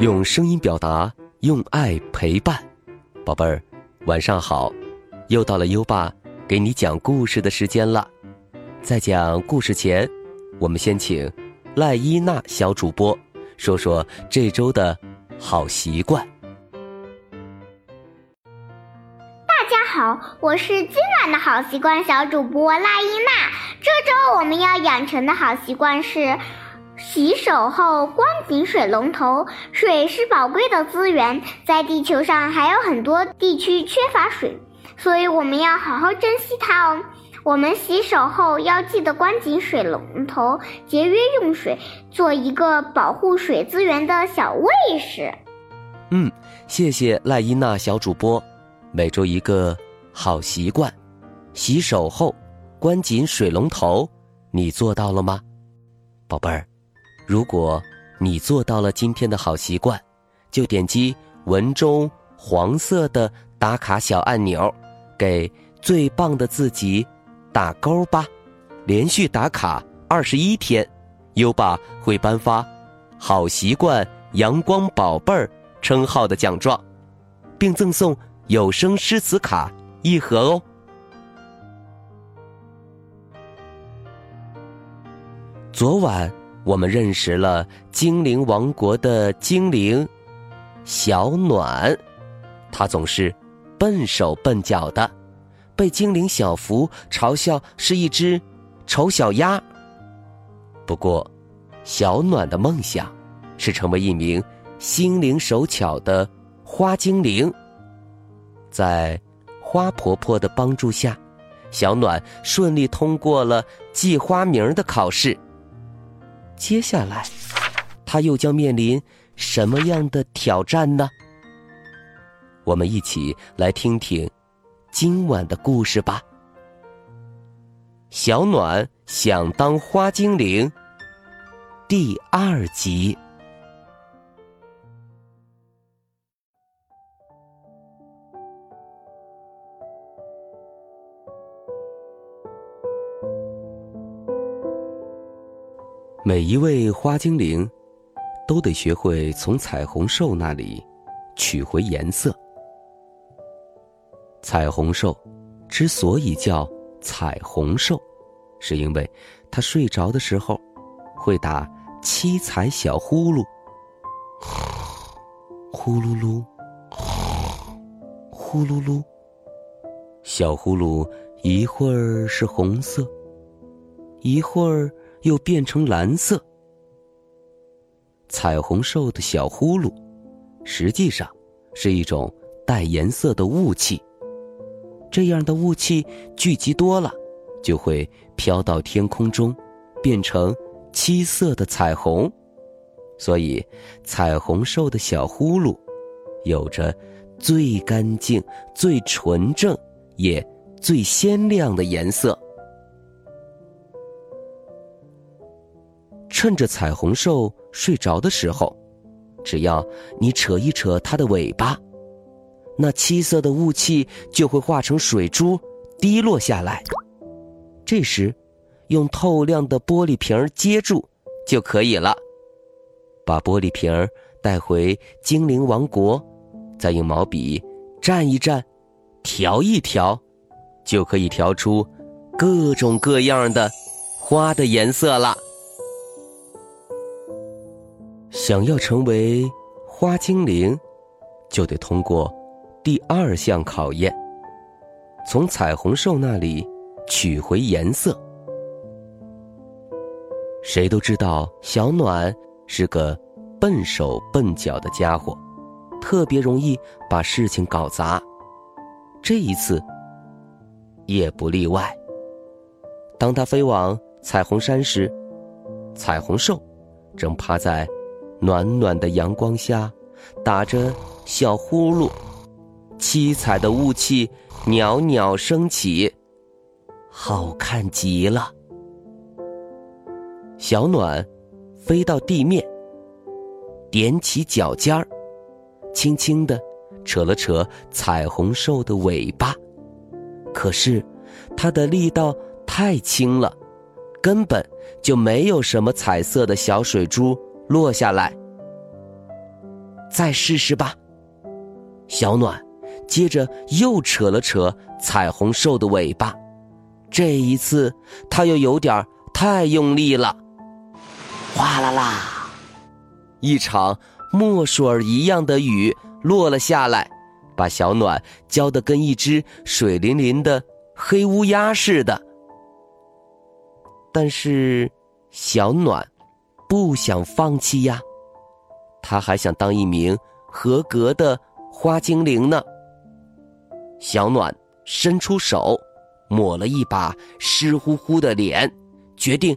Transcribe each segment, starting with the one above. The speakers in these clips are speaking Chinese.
用声音表达，用爱陪伴，宝贝儿，晚上好！又到了优爸给你讲故事的时间了。在讲故事前，我们先请赖伊娜小主播说说这周的好习惯。大家好，我是今晚的好习惯小主播赖伊娜。这周我们要养成的好习惯是。洗手后关紧水龙头。水是宝贵的资源，在地球上还有很多地区缺乏水，所以我们要好好珍惜它哦。我们洗手后要记得关紧水龙头，节约用水，做一个保护水资源的小卫士。嗯，谢谢赖伊娜小主播。每周一个好习惯，洗手后关紧水龙头，你做到了吗，宝贝儿？如果你做到了今天的好习惯，就点击文中黄色的打卡小按钮，给最棒的自己打勾吧。连续打卡二十一天，优爸会颁发“好习惯阳光宝贝儿”称号的奖状，并赠送有声诗词卡一盒哦。昨晚。我们认识了精灵王国的精灵小暖，他总是笨手笨脚的，被精灵小福嘲笑是一只丑小鸭。不过，小暖的梦想是成为一名心灵手巧的花精灵。在花婆婆的帮助下，小暖顺利通过了记花名的考试。接下来，他又将面临什么样的挑战呢？我们一起来听听今晚的故事吧。小暖想当花精灵，第二集。每一位花精灵，都得学会从彩虹兽那里取回颜色。彩虹兽之所以叫彩虹兽，是因为它睡着的时候会打七彩小呼噜，呼噜噜，呼噜噜。小呼噜一会儿是红色，一会儿。又变成蓝色。彩虹兽的小呼噜，实际上是一种带颜色的雾气。这样的雾气聚集多了，就会飘到天空中，变成七色的彩虹。所以，彩虹兽的小呼噜，有着最干净、最纯正，也最鲜亮的颜色。趁着彩虹兽睡着的时候，只要你扯一扯它的尾巴，那七色的雾气就会化成水珠滴落下来。这时，用透亮的玻璃瓶接住就可以了。把玻璃瓶带回精灵王国，再用毛笔蘸一蘸，调一调，就可以调出各种各样的花的颜色了。想要成为花精灵，就得通过第二项考验：从彩虹兽那里取回颜色。谁都知道，小暖是个笨手笨脚的家伙，特别容易把事情搞砸。这一次也不例外。当他飞往彩虹山时，彩虹兽正趴在。暖暖的阳光下，打着小呼噜，七彩的雾气袅袅升起，好看极了。小暖飞到地面，踮起脚尖儿，轻轻的扯了扯彩虹兽的尾巴，可是它的力道太轻了，根本就没有什么彩色的小水珠。落下来，再试试吧。小暖接着又扯了扯彩虹兽的尾巴，这一次他又有点太用力了。哗啦啦，一场墨水一样的雨落了下来，把小暖浇得跟一只水淋淋的黑乌鸦似的。但是，小暖不想放弃呀，他还想当一名合格的花精灵呢。小暖伸出手，抹了一把湿乎乎的脸，决定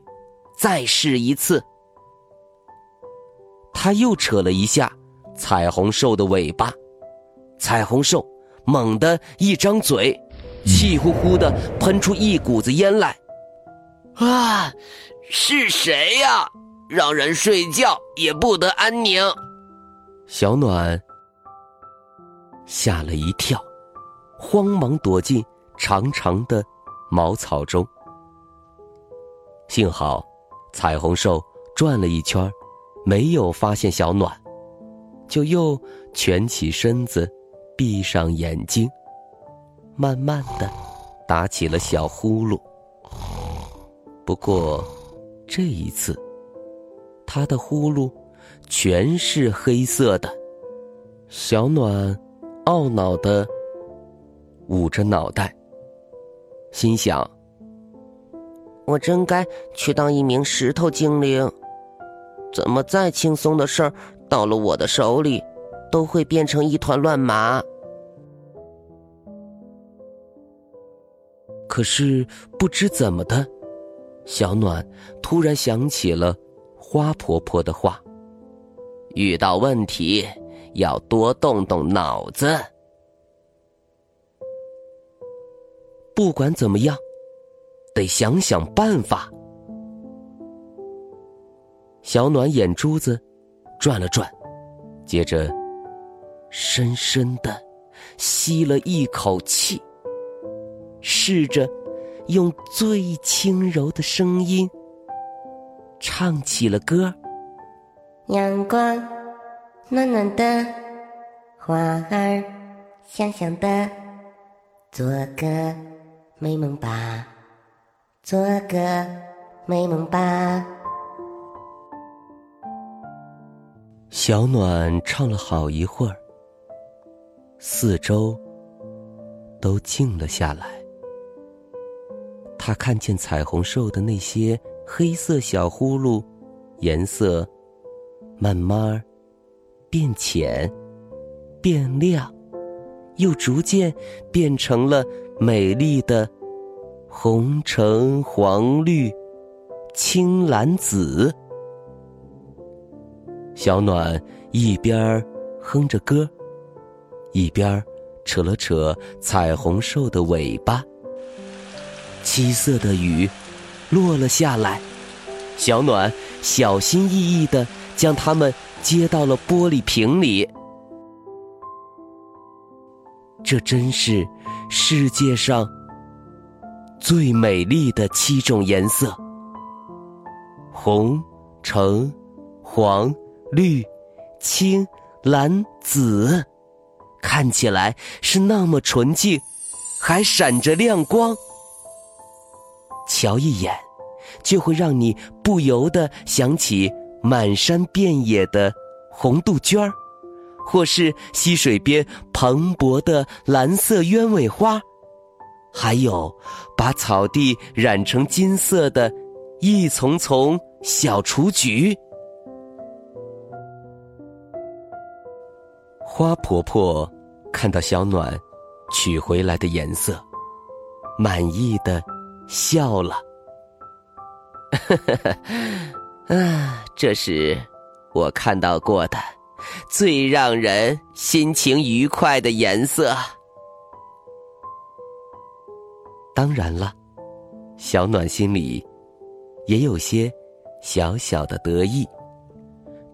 再试一次。他又扯了一下彩虹兽的尾巴，彩虹兽猛地一张嘴，气呼呼的喷出一股子烟来。啊，是谁呀？让人睡觉也不得安宁。小暖吓了一跳，慌忙躲进长长的茅草中。幸好彩虹兽转了一圈，没有发现小暖，就又蜷起身子，闭上眼睛，慢慢的打起了小呼噜。不过，这一次，他的呼噜全是黑色的。小暖懊恼的捂着脑袋，心想：“我真该去当一名石头精灵。怎么再轻松的事儿，到了我的手里，都会变成一团乱麻？”可是不知怎么的。小暖突然想起了花婆婆的话：“遇到问题要多动动脑子。不管怎么样，得想想办法。”小暖眼珠子转了转，接着深深的吸了一口气，试着。用最轻柔的声音唱起了歌。阳光暖暖的，花儿香香的，做个美梦吧，做个美梦吧。小暖唱了好一会儿，四周都静了下来。他看见彩虹兽的那些黑色小呼噜，颜色慢慢变浅、变亮，又逐渐变成了美丽的红、橙、黄、绿、青、蓝、紫。小暖一边哼着歌，一边扯了扯彩虹兽的尾巴。七色的雨落了下来，小暖小心翼翼的将它们接到了玻璃瓶里。这真是世界上最美丽的七种颜色：红、橙、黄、绿、青、蓝、紫，看起来是那么纯净，还闪着亮光。瞧一眼，就会让你不由得想起满山遍野的红杜鹃儿，或是溪水边蓬勃的蓝色鸢尾花，还有把草地染成金色的一丛丛小雏菊。花婆婆看到小暖取回来的颜色，满意的。笑了，呵呵呵啊，这是我看到过的最让人心情愉快的颜色。当然了，小暖心里也有些小小的得意，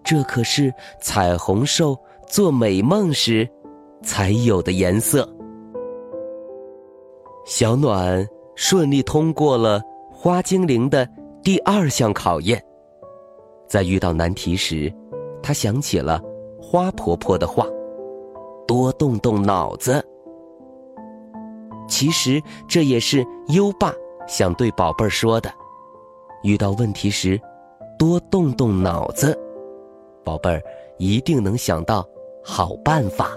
这可是彩虹兽做美梦时才有的颜色。小暖。顺利通过了花精灵的第二项考验，在遇到难题时，他想起了花婆婆的话：“多动动脑子。”其实这也是优爸想对宝贝儿说的：遇到问题时，多动动脑子，宝贝儿一定能想到好办法。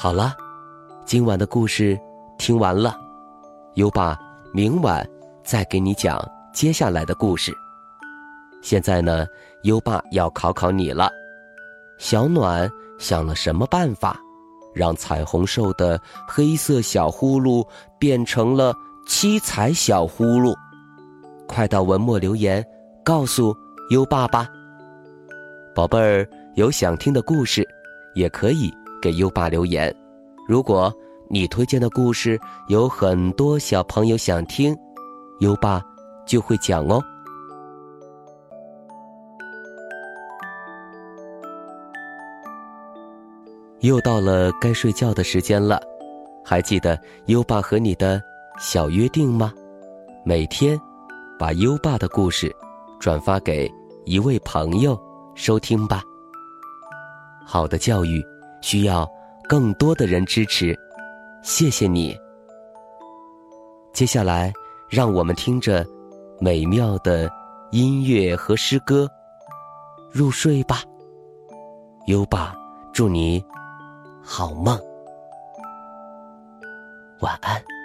好了，今晚的故事听完了，优爸明晚再给你讲接下来的故事。现在呢，优爸要考考你了。小暖想了什么办法，让彩虹兽的黑色小呼噜变成了七彩小呼噜？快到文末留言告诉优爸吧。宝贝儿，有想听的故事，也可以。给优爸留言，如果你推荐的故事有很多小朋友想听，优爸就会讲哦。又到了该睡觉的时间了，还记得优爸和你的小约定吗？每天把优爸的故事转发给一位朋友收听吧。好的教育。需要更多的人支持，谢谢你。接下来，让我们听着美妙的音乐和诗歌入睡吧。优爸，祝你好梦，晚安。《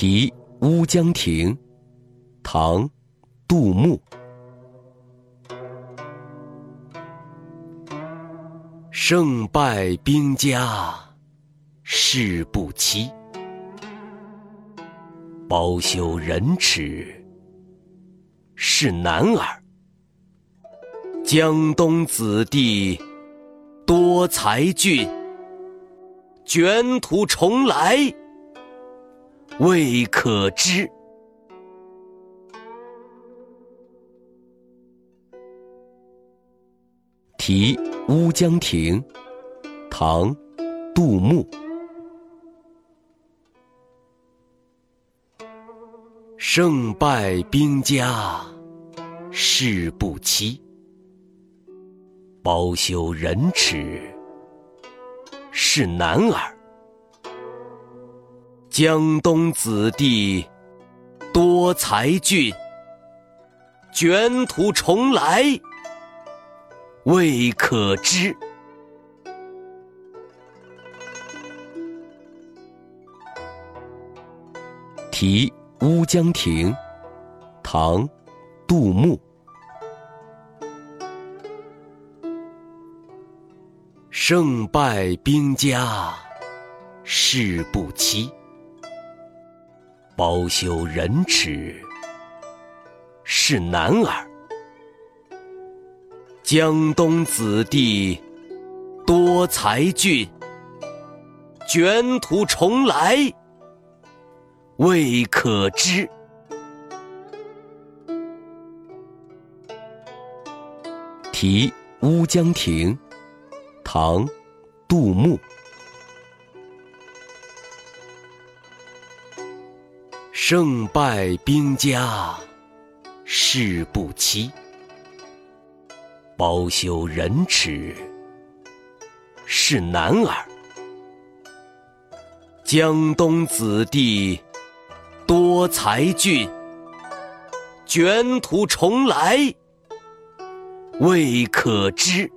题乌江亭》唐·杜牧。胜败兵家事不期，包羞忍耻是男儿。江东子弟多才俊，卷土重来。未可知，《题乌江亭》唐·杜牧。胜败兵家事不期，包羞忍耻是男儿。江东子弟多才俊，卷土重来未可知。《题乌江亭》唐·杜牧。胜败兵家事不期。包羞忍耻是男儿，江东子弟多才俊，卷土重来未可知。《题乌江亭》唐·杜牧。胜败兵家事不期，包羞忍耻是男儿。江东子弟多才俊，卷土重来未可知。